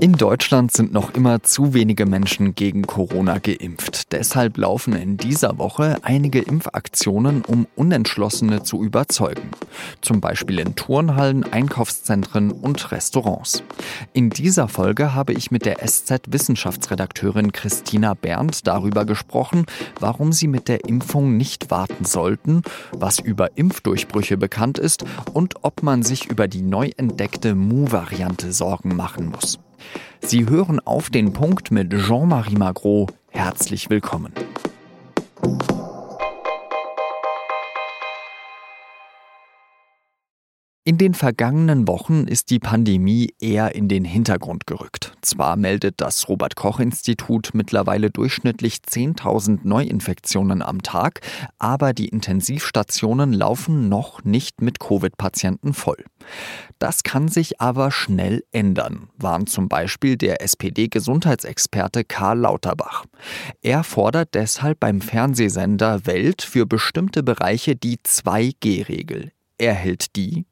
In Deutschland sind noch immer zu wenige Menschen gegen Corona geimpft. Deshalb laufen in dieser Woche einige Impfaktionen, um Unentschlossene zu überzeugen. Zum Beispiel in Turnhallen, Einkaufszentren und Restaurants. In dieser Folge habe ich mit der SZ-Wissenschaftsredakteurin Christina Berndt darüber gesprochen, warum sie mit der Impfung nicht warten sollten, was über Impfdurchbrüche bekannt ist und ob man sich über die neu entdeckte Mu-Variante Sorgen machen muss. Sie hören auf den Punkt mit Jean-Marie Magro. Herzlich willkommen. In den vergangenen Wochen ist die Pandemie eher in den Hintergrund gerückt. Zwar meldet das Robert Koch Institut mittlerweile durchschnittlich 10.000 Neuinfektionen am Tag, aber die Intensivstationen laufen noch nicht mit Covid-Patienten voll. Das kann sich aber schnell ändern, warnt zum Beispiel der SPD-Gesundheitsexperte Karl Lauterbach. Er fordert deshalb beim Fernsehsender Welt für bestimmte Bereiche die 2G-Regel. Er hält die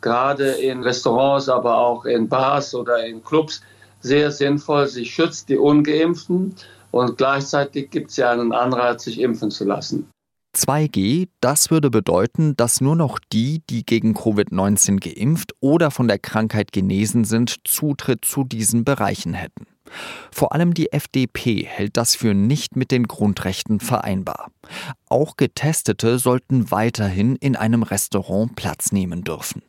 gerade in Restaurants, aber auch in Bars oder in Clubs sehr sinnvoll. Sie schützt die ungeimpften und gleichzeitig gibt ja einen Anreiz, sich impfen zu lassen. 2G, das würde bedeuten, dass nur noch die, die gegen Covid-19 geimpft oder von der Krankheit genesen sind, Zutritt zu diesen Bereichen hätten. Vor allem die FDP hält das für nicht mit den Grundrechten vereinbar. Auch Getestete sollten weiterhin in einem Restaurant Platz nehmen dürfen.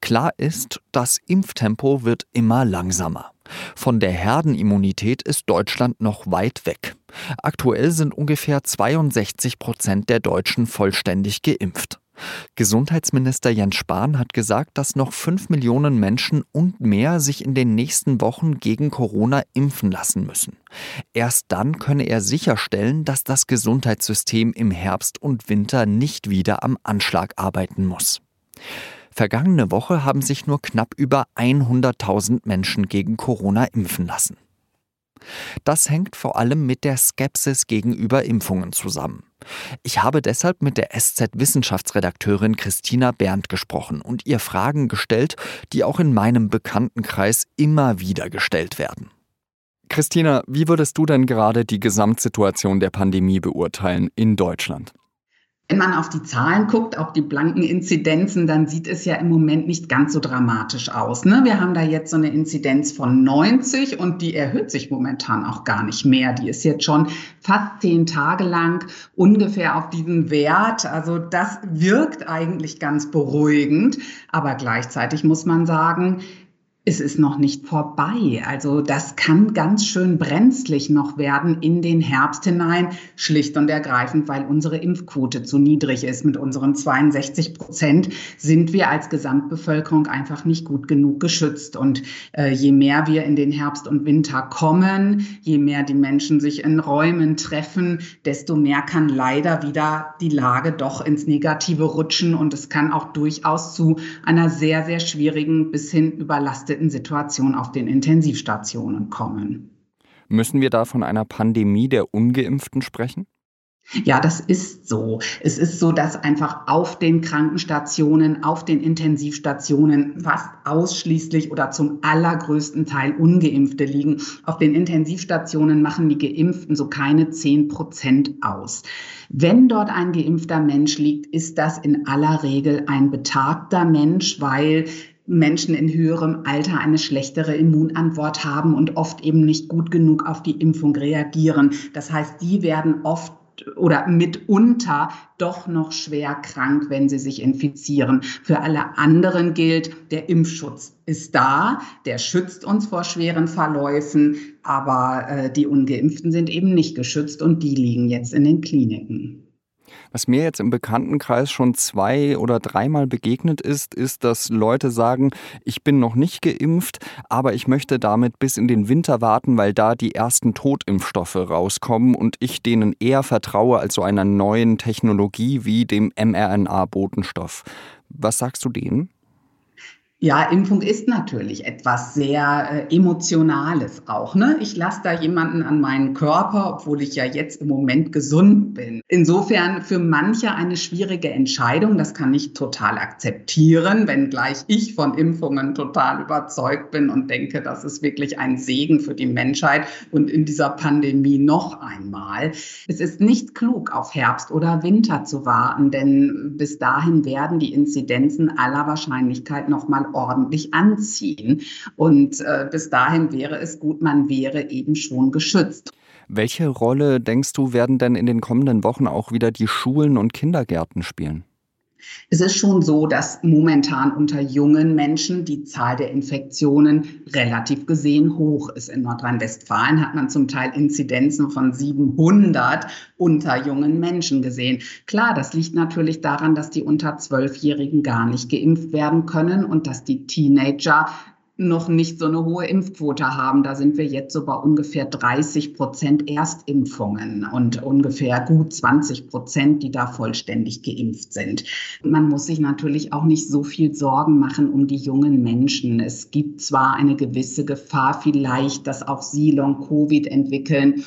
Klar ist, das Impftempo wird immer langsamer. Von der Herdenimmunität ist Deutschland noch weit weg. Aktuell sind ungefähr 62 Prozent der Deutschen vollständig geimpft. Gesundheitsminister Jens Spahn hat gesagt, dass noch 5 Millionen Menschen und mehr sich in den nächsten Wochen gegen Corona impfen lassen müssen. Erst dann könne er sicherstellen, dass das Gesundheitssystem im Herbst und Winter nicht wieder am Anschlag arbeiten muss. Vergangene Woche haben sich nur knapp über 100.000 Menschen gegen Corona impfen lassen. Das hängt vor allem mit der Skepsis gegenüber Impfungen zusammen. Ich habe deshalb mit der SZ-Wissenschaftsredakteurin Christina Berndt gesprochen und ihr Fragen gestellt, die auch in meinem Bekanntenkreis immer wieder gestellt werden. Christina, wie würdest du denn gerade die Gesamtsituation der Pandemie beurteilen in Deutschland? Wenn man auf die Zahlen guckt, auch die blanken Inzidenzen, dann sieht es ja im Moment nicht ganz so dramatisch aus. Ne? Wir haben da jetzt so eine Inzidenz von 90 und die erhöht sich momentan auch gar nicht mehr. Die ist jetzt schon fast zehn Tage lang ungefähr auf diesem Wert. Also das wirkt eigentlich ganz beruhigend. Aber gleichzeitig muss man sagen, es ist noch nicht vorbei. Also das kann ganz schön brenzlig noch werden in den Herbst hinein, schlicht und ergreifend, weil unsere Impfquote zu niedrig ist. Mit unseren 62 Prozent sind wir als Gesamtbevölkerung einfach nicht gut genug geschützt. Und äh, je mehr wir in den Herbst und Winter kommen, je mehr die Menschen sich in Räumen treffen, desto mehr kann leider wieder die Lage doch ins Negative rutschen. Und es kann auch durchaus zu einer sehr, sehr schwierigen bis hin überlasteten belasteten Situation auf den Intensivstationen kommen. Müssen wir da von einer Pandemie der ungeimpften sprechen? Ja, das ist so. Es ist so, dass einfach auf den Krankenstationen, auf den Intensivstationen fast ausschließlich oder zum allergrößten Teil ungeimpfte liegen. Auf den Intensivstationen machen die Geimpften so keine zehn Prozent aus. Wenn dort ein geimpfter Mensch liegt, ist das in aller Regel ein betagter Mensch, weil Menschen in höherem Alter eine schlechtere Immunantwort haben und oft eben nicht gut genug auf die Impfung reagieren. Das heißt, die werden oft oder mitunter doch noch schwer krank, wenn sie sich infizieren. Für alle anderen gilt, der Impfschutz ist da, der schützt uns vor schweren Verläufen, aber äh, die ungeimpften sind eben nicht geschützt und die liegen jetzt in den Kliniken. Was mir jetzt im Bekanntenkreis schon zwei oder dreimal begegnet ist, ist, dass Leute sagen, ich bin noch nicht geimpft, aber ich möchte damit bis in den Winter warten, weil da die ersten Totimpfstoffe rauskommen und ich denen eher vertraue als so einer neuen Technologie wie dem mRNA-Botenstoff. Was sagst du denen? Ja, Impfung ist natürlich etwas sehr äh, Emotionales auch. Ne? Ich lasse da jemanden an meinen Körper, obwohl ich ja jetzt im Moment gesund bin. Insofern für manche eine schwierige Entscheidung. Das kann ich total akzeptieren, wenngleich ich von Impfungen total überzeugt bin und denke, das ist wirklich ein Segen für die Menschheit und in dieser Pandemie noch einmal. Es ist nicht klug, auf Herbst oder Winter zu warten, denn bis dahin werden die Inzidenzen aller Wahrscheinlichkeit noch ordentlich anziehen. Und äh, bis dahin wäre es gut, man wäre eben schon geschützt. Welche Rolle, denkst du, werden denn in den kommenden Wochen auch wieder die Schulen und Kindergärten spielen? Es ist schon so, dass momentan unter jungen Menschen die Zahl der Infektionen relativ gesehen hoch ist. In Nordrhein-Westfalen hat man zum Teil Inzidenzen von 700 unter jungen Menschen gesehen. Klar, das liegt natürlich daran, dass die unter Zwölfjährigen gar nicht geimpft werden können und dass die Teenager noch nicht so eine hohe Impfquote haben. Da sind wir jetzt so bei ungefähr 30 Prozent Erstimpfungen und ungefähr gut 20 Prozent, die da vollständig geimpft sind. Man muss sich natürlich auch nicht so viel Sorgen machen um die jungen Menschen. Es gibt zwar eine gewisse Gefahr vielleicht, dass auch sie Long-Covid entwickeln,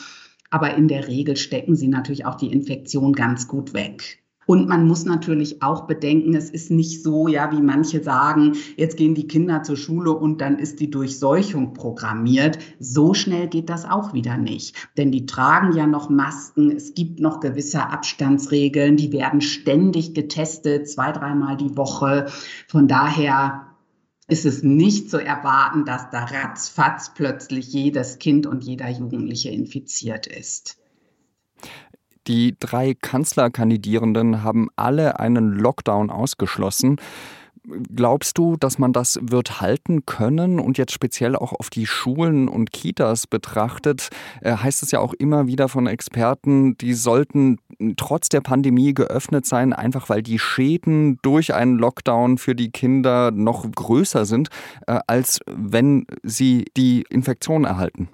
aber in der Regel stecken sie natürlich auch die Infektion ganz gut weg. Und man muss natürlich auch bedenken, es ist nicht so, ja, wie manche sagen, jetzt gehen die Kinder zur Schule und dann ist die Durchseuchung programmiert. So schnell geht das auch wieder nicht. Denn die tragen ja noch Masken, es gibt noch gewisse Abstandsregeln, die werden ständig getestet, zwei, dreimal die Woche. Von daher ist es nicht zu erwarten, dass da ratzfatz plötzlich jedes Kind und jeder Jugendliche infiziert ist. Die drei Kanzlerkandidierenden haben alle einen Lockdown ausgeschlossen. Glaubst du, dass man das wird halten können und jetzt speziell auch auf die Schulen und Kitas betrachtet, äh, heißt es ja auch immer wieder von Experten, die sollten trotz der Pandemie geöffnet sein, einfach weil die Schäden durch einen Lockdown für die Kinder noch größer sind, äh, als wenn sie die Infektion erhalten.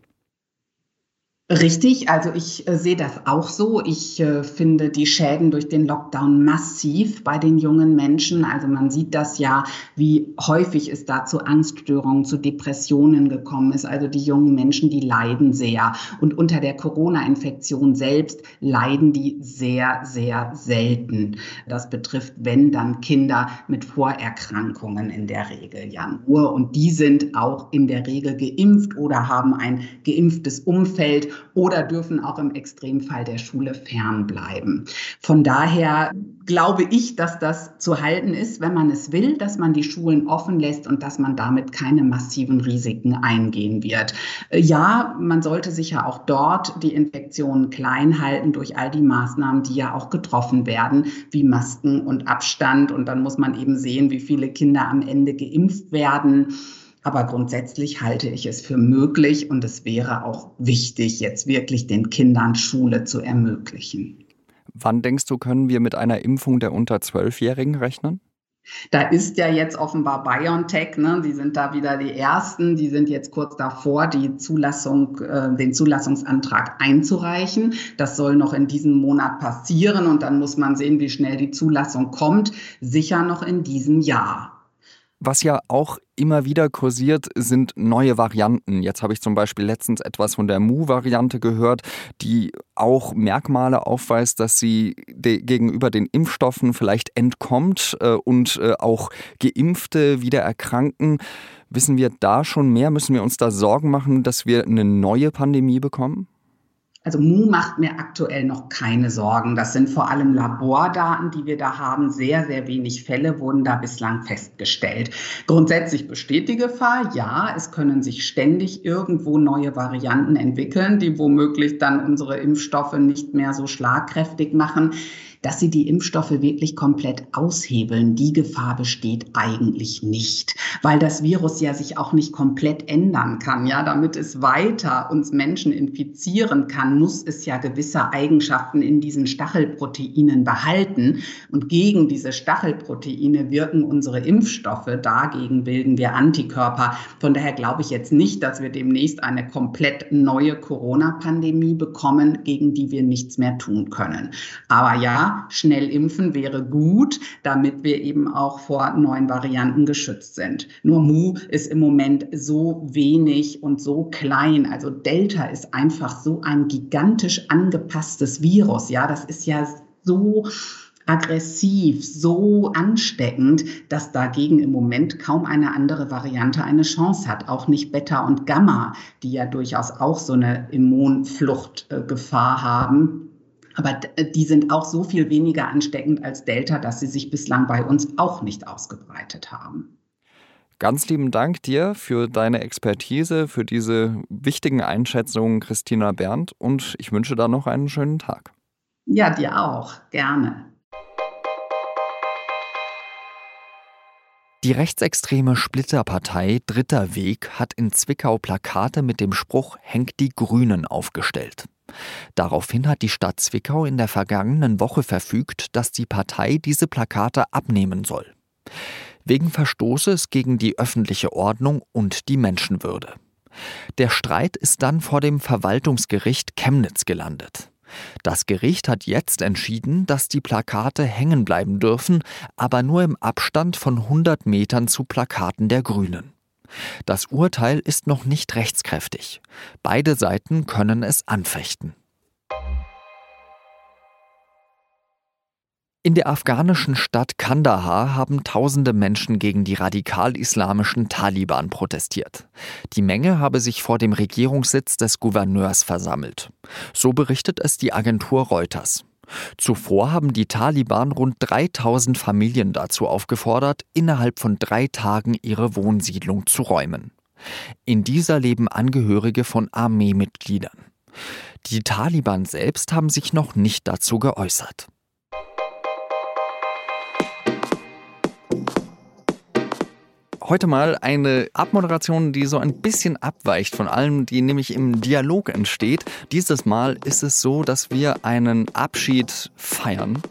Richtig, also ich äh, sehe das auch so. Ich äh, finde die Schäden durch den Lockdown massiv bei den jungen Menschen. Also man sieht das ja, wie häufig es da zu Angststörungen, zu Depressionen gekommen ist. Also die jungen Menschen, die leiden sehr. Und unter der Corona-Infektion selbst leiden die sehr, sehr selten. Das betrifft, wenn dann Kinder mit Vorerkrankungen in der Regel ja nur. Und die sind auch in der Regel geimpft oder haben ein geimpftes Umfeld oder dürfen auch im Extremfall der Schule fernbleiben. Von daher glaube ich, dass das zu halten ist, wenn man es will, dass man die Schulen offen lässt und dass man damit keine massiven Risiken eingehen wird. Äh, ja, man sollte sich ja auch dort die Infektionen klein halten durch all die Maßnahmen, die ja auch getroffen werden, wie Masken und Abstand. Und dann muss man eben sehen, wie viele Kinder am Ende geimpft werden. Aber grundsätzlich halte ich es für möglich und es wäre auch wichtig, jetzt wirklich den Kindern Schule zu ermöglichen. Wann denkst du, können wir mit einer Impfung der unter Zwölfjährigen rechnen? Da ist ja jetzt offenbar BioNTech, ne? die sind da wieder die Ersten, die sind jetzt kurz davor, die Zulassung, äh, den Zulassungsantrag einzureichen. Das soll noch in diesem Monat passieren und dann muss man sehen, wie schnell die Zulassung kommt. Sicher noch in diesem Jahr. Was ja auch immer wieder kursiert, sind neue Varianten. Jetzt habe ich zum Beispiel letztens etwas von der Mu-Variante gehört, die auch Merkmale aufweist, dass sie gegenüber den Impfstoffen vielleicht entkommt äh, und äh, auch Geimpfte wieder erkranken. Wissen wir da schon mehr? Müssen wir uns da Sorgen machen, dass wir eine neue Pandemie bekommen? Also Mu macht mir aktuell noch keine Sorgen. Das sind vor allem Labordaten, die wir da haben. Sehr, sehr wenig Fälle wurden da bislang festgestellt. Grundsätzlich besteht die Gefahr, ja, es können sich ständig irgendwo neue Varianten entwickeln, die womöglich dann unsere Impfstoffe nicht mehr so schlagkräftig machen dass sie die Impfstoffe wirklich komplett aushebeln. Die Gefahr besteht eigentlich nicht, weil das Virus ja sich auch nicht komplett ändern kann. Ja, damit es weiter uns Menschen infizieren kann, muss es ja gewisse Eigenschaften in diesen Stachelproteinen behalten. Und gegen diese Stachelproteine wirken unsere Impfstoffe. Dagegen bilden wir Antikörper. Von daher glaube ich jetzt nicht, dass wir demnächst eine komplett neue Corona-Pandemie bekommen, gegen die wir nichts mehr tun können. Aber ja, schnell impfen wäre gut, damit wir eben auch vor neuen Varianten geschützt sind. Nur Mu ist im Moment so wenig und so klein. Also Delta ist einfach so ein gigantisch angepasstes Virus. Ja, das ist ja so aggressiv, so ansteckend, dass dagegen im Moment kaum eine andere Variante eine Chance hat. Auch nicht Beta und Gamma, die ja durchaus auch so eine Immunfluchtgefahr haben. Aber die sind auch so viel weniger ansteckend als Delta, dass sie sich bislang bei uns auch nicht ausgebreitet haben. Ganz lieben Dank dir für deine Expertise, für diese wichtigen Einschätzungen, Christina Berndt, und ich wünsche da noch einen schönen Tag. Ja, dir auch. Gerne. Die rechtsextreme Splitterpartei Dritter Weg hat in Zwickau Plakate mit dem Spruch Hängt die Grünen aufgestellt. Daraufhin hat die Stadt Zwickau in der vergangenen Woche verfügt, dass die Partei diese Plakate abnehmen soll. Wegen Verstoßes gegen die öffentliche Ordnung und die Menschenwürde. Der Streit ist dann vor dem Verwaltungsgericht Chemnitz gelandet. Das Gericht hat jetzt entschieden, dass die Plakate hängen bleiben dürfen, aber nur im Abstand von 100 Metern zu Plakaten der Grünen. Das Urteil ist noch nicht rechtskräftig. Beide Seiten können es anfechten. In der afghanischen Stadt Kandahar haben tausende Menschen gegen die radikal-islamischen Taliban protestiert. Die Menge habe sich vor dem Regierungssitz des Gouverneurs versammelt. So berichtet es die Agentur Reuters. Zuvor haben die Taliban rund 3000 Familien dazu aufgefordert, innerhalb von drei Tagen ihre Wohnsiedlung zu räumen. In dieser leben Angehörige von Armeemitgliedern. Die Taliban selbst haben sich noch nicht dazu geäußert. Heute mal eine Abmoderation, die so ein bisschen abweicht von allem, die nämlich im Dialog entsteht. Dieses Mal ist es so, dass wir einen Abschied feiern.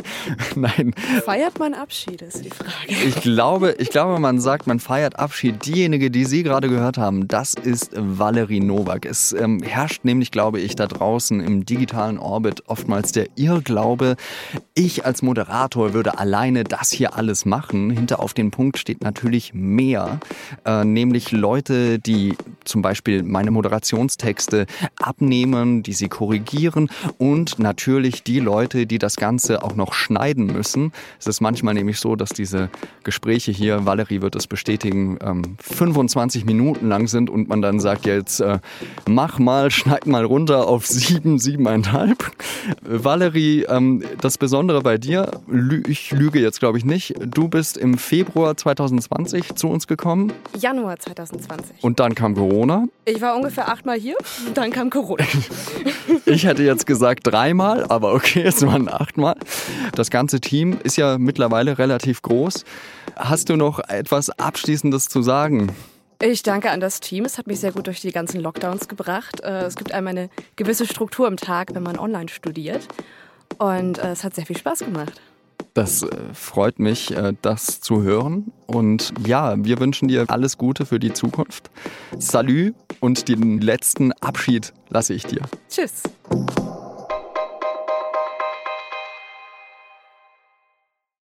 Nein. Feiert man Abschied, ist die Frage. Ich glaube, ich glaube, man sagt, man feiert Abschied. Diejenige, die Sie gerade gehört haben, das ist Valerie Nowak. Es ähm, herrscht nämlich, glaube ich, da draußen im digitalen Orbit oftmals der Irrglaube, ich als Moderator würde alleine das hier alles machen. Hinter auf den Punkt steht natürlich mehr, äh, nämlich Leute, die zum Beispiel meine Moderationstexte abnehmen, die sie korrigieren und natürlich die Leute, die das Ganze auch noch schneiden müssen. Es ist manchmal nämlich so, dass diese Gespräche hier, Valerie wird es bestätigen, ähm, 25 Minuten lang sind und man dann sagt jetzt, äh, mach mal, schneid mal runter auf sieben, siebeneinhalb. Valerie, ähm, das Besondere bei dir, ich lüge jetzt glaube ich nicht, du bist im Februar 2020 zu uns gekommen? Januar 2020. Und dann kam Corona? Ich war ungefähr achtmal hier, dann kam Corona. ich hätte jetzt gesagt dreimal, aber okay, es waren achtmal. Das ganze Team ist ja mittlerweile relativ groß. Hast du noch etwas Abschließendes zu sagen? Ich danke an das Team. Es hat mich sehr gut durch die ganzen Lockdowns gebracht. Äh, es gibt einem eine gewisse Struktur im Tag, wenn man online studiert. Und äh, es hat sehr viel Spaß gemacht. Das äh, freut mich, äh, das zu hören. Und ja, wir wünschen dir alles Gute für die Zukunft. Salü und den letzten Abschied lasse ich dir. Tschüss.